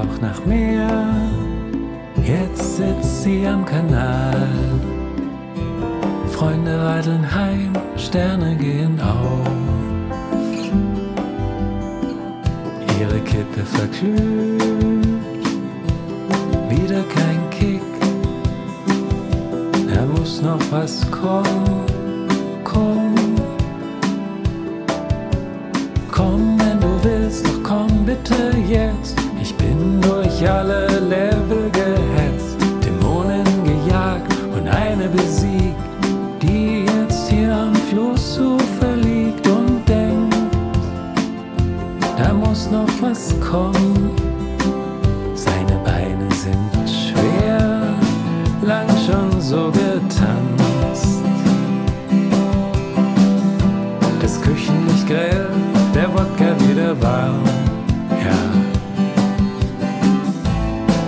braucht nach mehr. Jetzt sitzt sie am Kanal. Freunde radeln heim, Sterne gehen auf. Ihre Kippe verglüht, wieder kein Kick. Da muss noch was kommen, komm. Komm, wenn du willst, doch komm bitte jetzt. Ich was kommen. Seine Beine sind schwer, lang schon so getanzt. Das Küchenlicht grell, der Wodka wieder warm. Ja,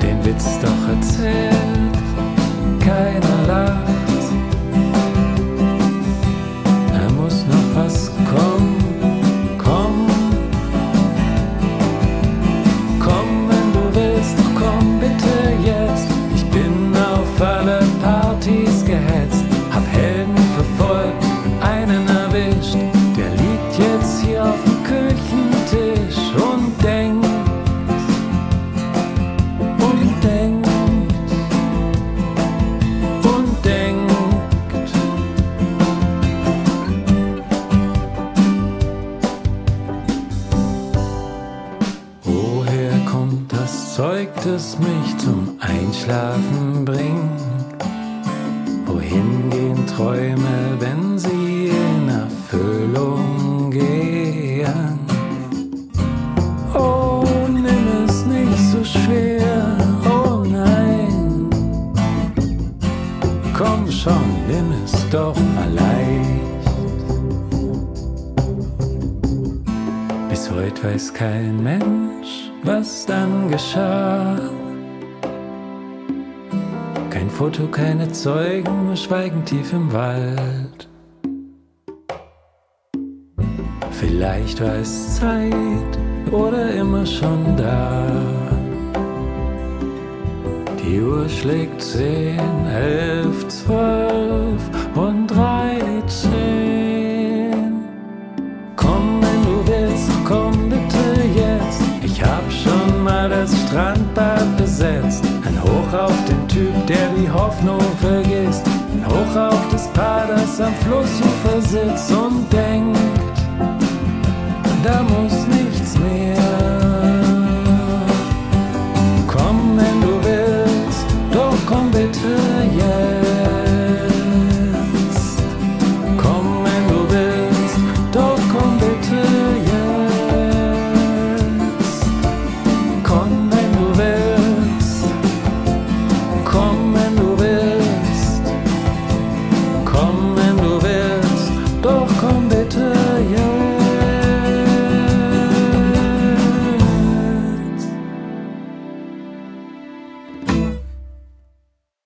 den Witz doch erzählt, Zeug, das mich zum Einschlafen bringt? Wohin gehen Träume, wenn sie in Erfüllung gehen? Oh, nimm es nicht so schwer, oh nein. Komm schon, nimm es doch mal leicht. Bis heute weiß kein Mensch, was dann geschah. Kein Foto, keine Zeugen, nur Schweigen tief im Wald. Vielleicht war es Zeit oder immer schon da. Die Uhr schlägt zehn, elf, zwölf mal das Strandbad besetzt. Ein Hoch auf den Typ, der die Hoffnung vergisst. Ein Hoch auf das Paar, das am Flussufer sitzt und denkt, da muss